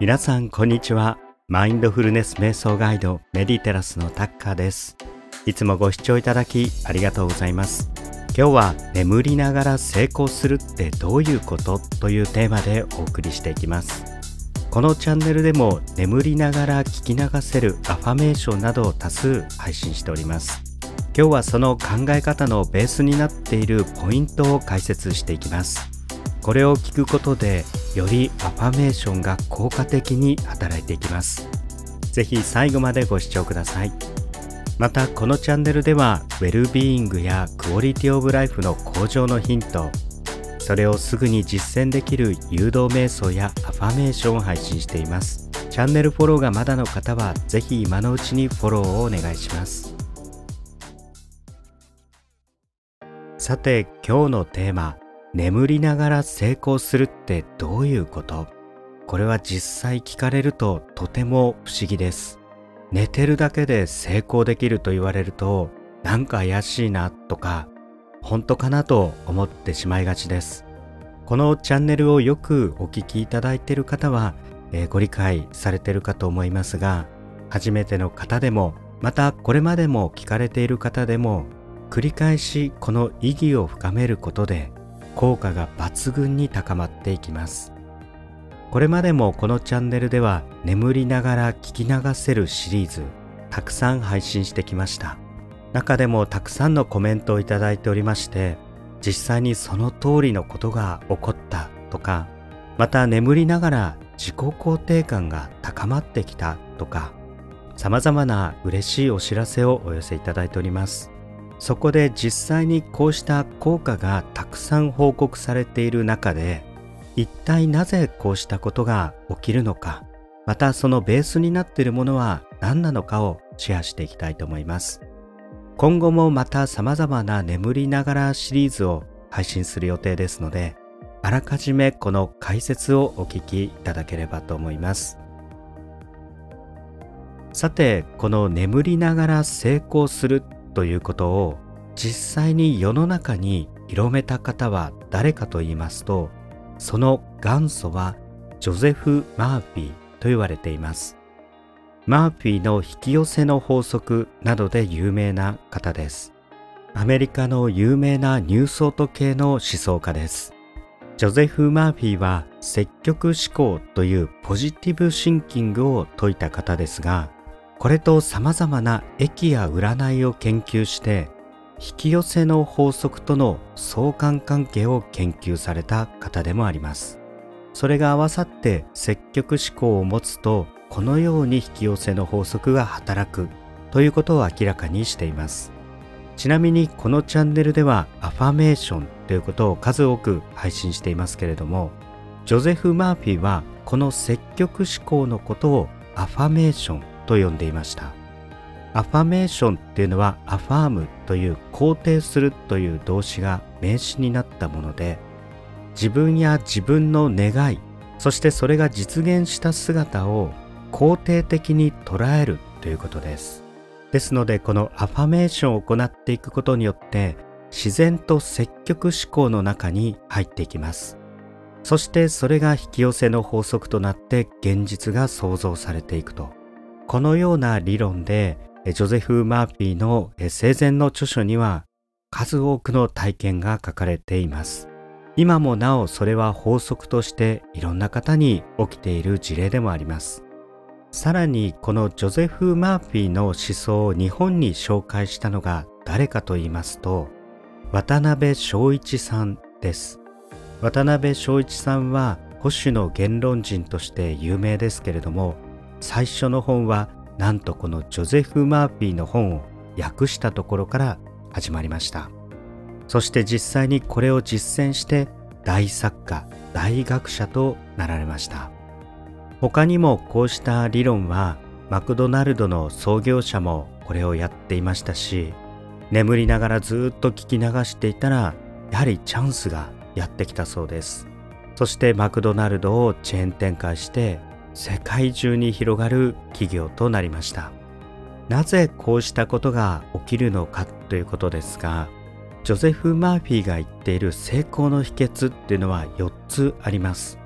皆さんこんにちは。マインドフルネス瞑想ガイドメディテラスのタッカーです。いつもご視聴いただきありがとうございます。今日は眠りながら成功するってどういうことというテーマでお送りしていきます。このチャンネルでも眠りながら聞き流せるアファメーションなどを多数配信しております。今日はその考え方のベースになっているポイントを解説していきます。これを聞くことでよりアファメーションが効果的に働いていきます。是非最後までご視聴ください。またこのチャンネルではウェルビーイングやクオリティオブライフの向上のヒントそれをすぐに実践できる誘導瞑想やアファメーションを配信しています。チャンネルフォローがまだの方は是非今のうちにフォローをお願いします。さて今日のテーマ眠りながら成功するってどういうこと？これは実際聞かれるととても不思議です。寝てるだけで成功できると言われるとなんか怪しいなとか本当かなと思ってしまいがちです。このチャンネルをよくお聞きいただいている方は、えー、ご理解されているかと思いますが初めての方でもまたこれまでも聞かれている方でも繰り返しこの意義を深めることで効果が抜群に高まっていきます。これまでもこのチャンネルでは眠りながら聞き流せるシリーズたくさん配信してきました。中でもたくさんのコメントをいただいておりまして実際にその通りのことが起こったとかまた眠りながら自己肯定感が高まってきたとか様々な嬉しいお知らせをお寄せいただいております。そこで実際にこうした効果がたくさん報告されている中で一体なぜこうしたことが起きるのかまたそのベースになっているものは何なのかをシェアしていきたいと思います。今後もまた様々な眠りながらシリーズを配信する予定ですのであらかじめこの解説をお聞きいただければと思います。さてこの眠りながら成功するということを実際に世の中に広めた方は誰かと言いますとその元祖はジョゼフ・マーフィーと言われています。マーフィーの引き寄せの法則などで有名な方です。アメリカの有名なニューソート系の思想家です。ジョゼフ・マーフィーは積極思考というポジティブシンキングを説いた方ですがこれと様々な駅や占いを研究して引き寄せの法則との相関関係を研究された方でもあります。それが合わさって積極思考を持つとこのように引き寄せの法則が働くということを明らかにしています。ちなみにこのチャンネルではアファメーションということを数多く配信していますけれどもジョゼフ・マーフィーはこの積極思考のことをアファメーションと呼んでいました。アファメーションっていうのはアファームという肯定するという動詞が名詞になったもので自分や自分の願いそしてそれが実現した姿を肯定的に捉えるということです。ですのでこのアファメーションを行っていくことによって自然と積極思考の中に入っていきます。そしてそれが引き寄せの法則となって現実が創造されていくと。このような理論でジョゼフ・マーフィーの生前の著書には数多くの体験が書かれています。今もなおそれは法則としていろんな方に起きている事例でもあります。さらにこのジョゼフ・マーフィーの思想を日本に紹介したのが誰かと言いますと渡辺昭一さんです。渡辺昭一さんは保守の言論人として有名ですけれども最初の本はなんとこのジョゼフ・マーフィーの本を訳したところから始まりました。そして実際にこれを実践して大作家大学者となられました。他にもこうした理論はマクドナルドの創業者もこれをやっていましたし眠りながらずっと聞き流していたらやはりチャンスがやってきたそうです。そしてマクドナルドをチェーン展開して世界中に広がる企業となりました。なぜこうしたことが起きるのかということですがジョゼフ・マーフィーが言っている成功の秘訣っていうのは4つあります。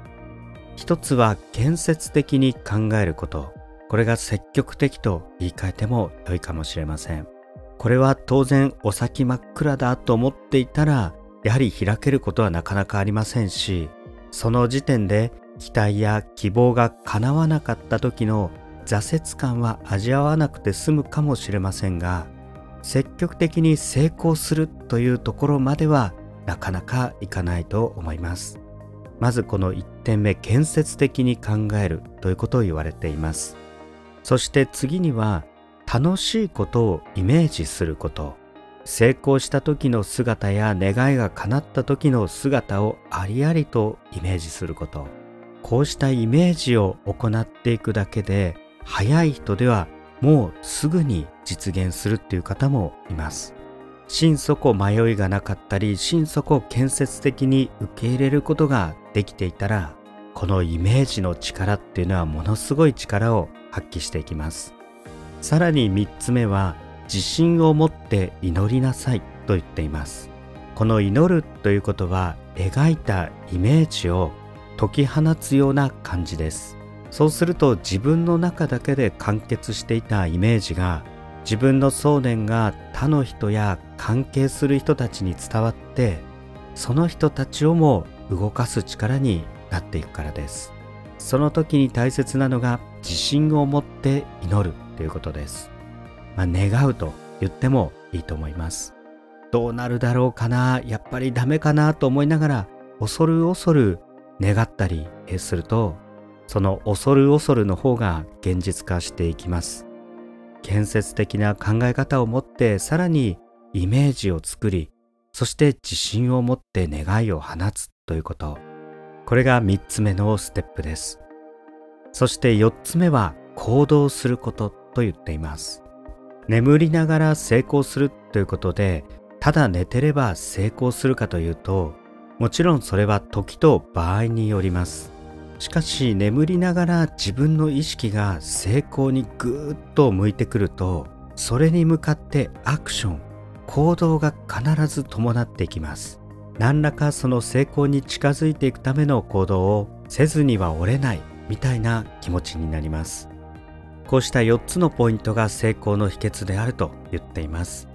一つは建設的に考えること。これが積極的と言い換えても良いかもしれません。これは当然お先真っ暗だと思っていたらやはり開けることはなかなかありませんしその時点で期待や希望が叶わなかった時の挫折感は味わわなくて済むかもしれませんが積極的に成功するというところまではなかなかいかないと思います。まずこの1点目建設的に考えるということを言われています。そして次には楽しいことをイメージすること。成功した時の姿や願いが叶った時の姿をありありとイメージすること。こうしたイメージを行っていくだけで早い人ではもうすぐに実現するっていう方もいます。心底迷いがなかったり心底建設的に受け入れることができていたらこのイメージの力っていうのはものすごい力を発揮していきます。さらに3つ目は自信を持って祈りなさいと言っています。この祈るということは描いたイメージを解き放つような感じです。そうすると自分の中だけで完結していたイメージが自分の想念が他の人や関係する人たちに伝わってその人たちをも動かす力になっていくからです。その時に大切なのが自信を持って祈るということです。まあ、願うと言ってもいいと思います。どうなるだろうかなやっぱりダメかなと思いながら恐る恐る願ったりするとその恐る恐るの方が現実化していきます。建設的な考え方を持ってさらにイメージを作りそして自信を持って願いを放つということ。これが3つ目のステップです。そして4つ目は行動することと言っています。眠りながら成功するということでただ寝てれば成功するかというともちろんそれは時と場合によります。しかし眠りながら自分の意識が成功にぐーっと向いてくるとそれに向かってアクション行動が必ず伴っていきます。何らかその成功に近づいていくための行動をせずには折れないみたいな気持ちになります。こうした4つのポイントが成功の秘訣であると言っています。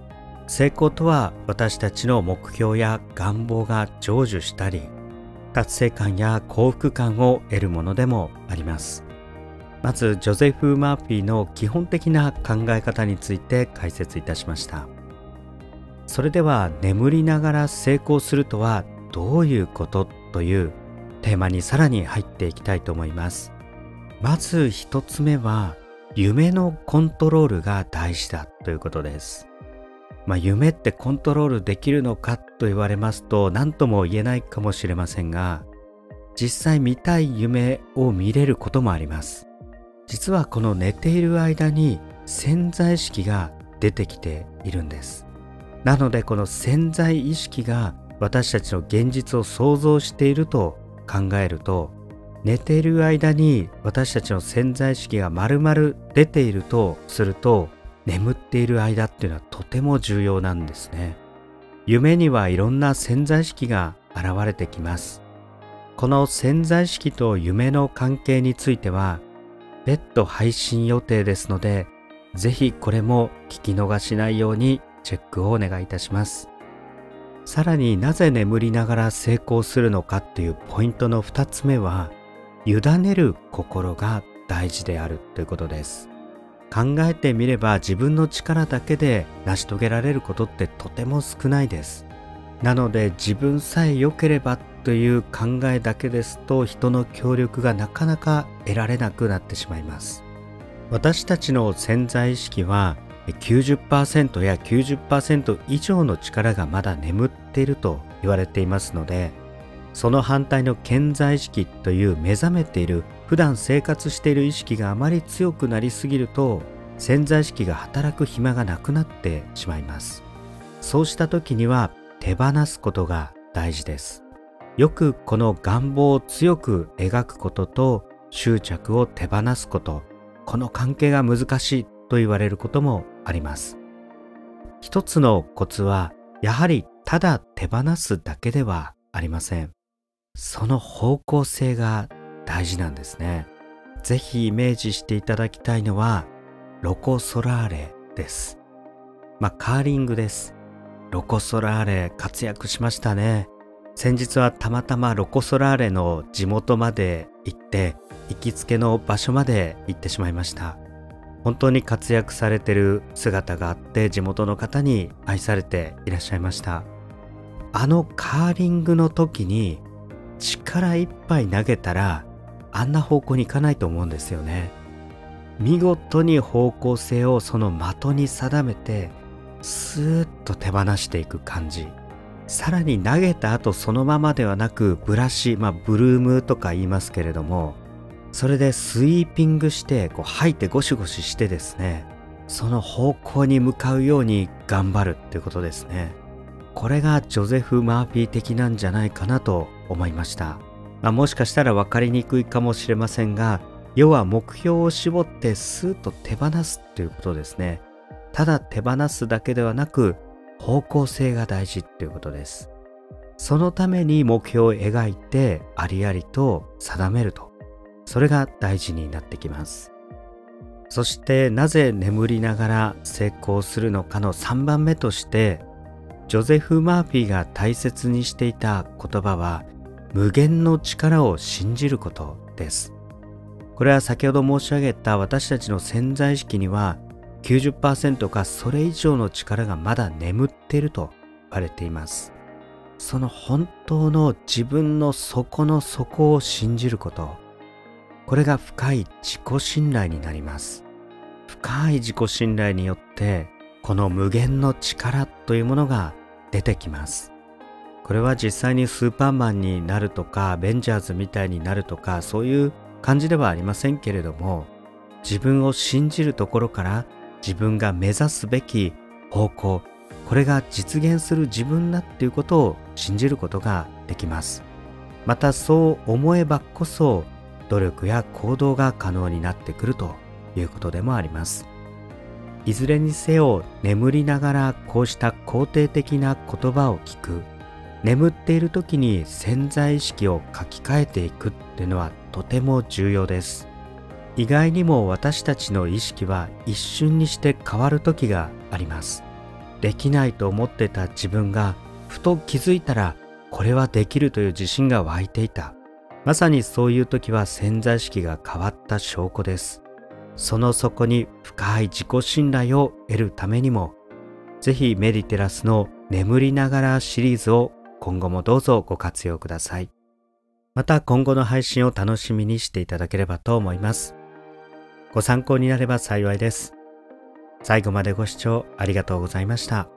成功とは私たちの目標や願望が成就したり達成感や幸福感を得るものでもあります。まずジョゼフ・マーフィーの基本的な考え方について解説いたしました。それでは眠りながら成功するとはどういうことというテーマにさらに入っていきたいと思います。まず一つ目は夢のコントロールが大事だということです。まあ、夢ってコントロールできるのかと言われますと何とも言えないかもしれませんが実際見たい夢を見れることもあります。実はこの寝ている間に潜在意識が出てきているんです。なのでこの潜在意識が私たちの現実を想像していると考えると寝ている間に私たちの潜在意識が丸々出ているとすると眠っている間っていうのはとても重要なんですね。夢にはいろんな潜在意識が現れてきます。この潜在意識と夢の関係については別途配信予定ですのでぜひこれも聞き逃しないようにチェックをお願いいたします。さらになぜ眠りながら成功するのかっていうポイントの2つ目は委ねる心が大事であるということです。考えてみれば自分の力だけで成し遂げられることってとても少ないです。なので自分さえ良ければという考えだけですと人の協力がなかなか得られなくなってしまいます。私たちの潜在意識は90%や90%以上の力がまだ眠っていると言われていますのでその反対の健在意識という目覚めている普段生活している意識があまり強くなりすぎると潜在意識が働く暇がなくなってしまいます。そうした時には手放すことが大事です。よくこの願望を強く描くことと執着を手放すことこの関係が難しいと言われることもあります。一つのコツはやはりただ手放すだけではありません。その方向性が大事なんですね。ぜひイメージしていただきたいのはロコ・ソラーレです。まあ、カーリングです。ロコ・ソラーレ活躍しましたね。先日はたまたまロコ・ソラーレの地元まで行って行きつけの場所まで行ってしまいました本当に活躍されてる姿があって地元の方に愛されていらっしゃいましたあのカーリングの時に力いっぱい投げたらあんな方向に行かないと思うんですよね。見事に方向性をその的に定めてスーッと手放していく感じ。さらに投げた後そのままではなくブラシ、まあ、ブルームとか言いますけれどもそれでスイーピングしてこう吐いてゴシゴシしてですねその方向に向かうように頑張るってことですね。これがジョゼフ・マーフィー的なんじゃないかなと思いました、まあ、もしかしたら分かりにくいかもしれませんが要は目標を絞ってスーッと手放すっていうことですねただ手放すだけではなく方向性が大事っていうことです。そのために目標を描いてありありと定めると。それが大事になってきます。そしてなぜ眠りながら成功するのかの3番目としてジョゼフ・マーフィーが大切にしていた言葉は無限の力を信じることです。これは先ほど申し上げた私たちの潜在意識には90%かそれ以上の力がまだ眠っていると言われています。その本当の自分の底の底を信じること。これが深い自己信頼になります。深い自己信頼によってこの無限の力というものが出てきます。これは実際にスーパーマンになるとかベンジャーズみたいになるとかそういう感じではありませんけれども自分を信じるところから自分が目指すべき方向これが実現する自分だっていうことを信じることができます。またそう思えばこそ努力や行動が可能になってくるということでもあります。いずれにせよ眠りながらこうした肯定的な言葉を聞く。眠っている時に潜在意識を書き換えていくっていうのはとても重要です。意外にも私たちの意識は一瞬にして変わる時があります。できないと思ってた自分がふと気づいたらこれはできるという自信が湧いていた。まさにそういう時は潜在意識が変わった証拠です。その底に深い自己信頼を得るためにもぜひメディテラスの眠りながらシリーズを今後もどうぞご活用くださいまた今後の配信を楽しみにしていただければと思いますご参考になれば幸いです。最後までご視聴ありがとうございました。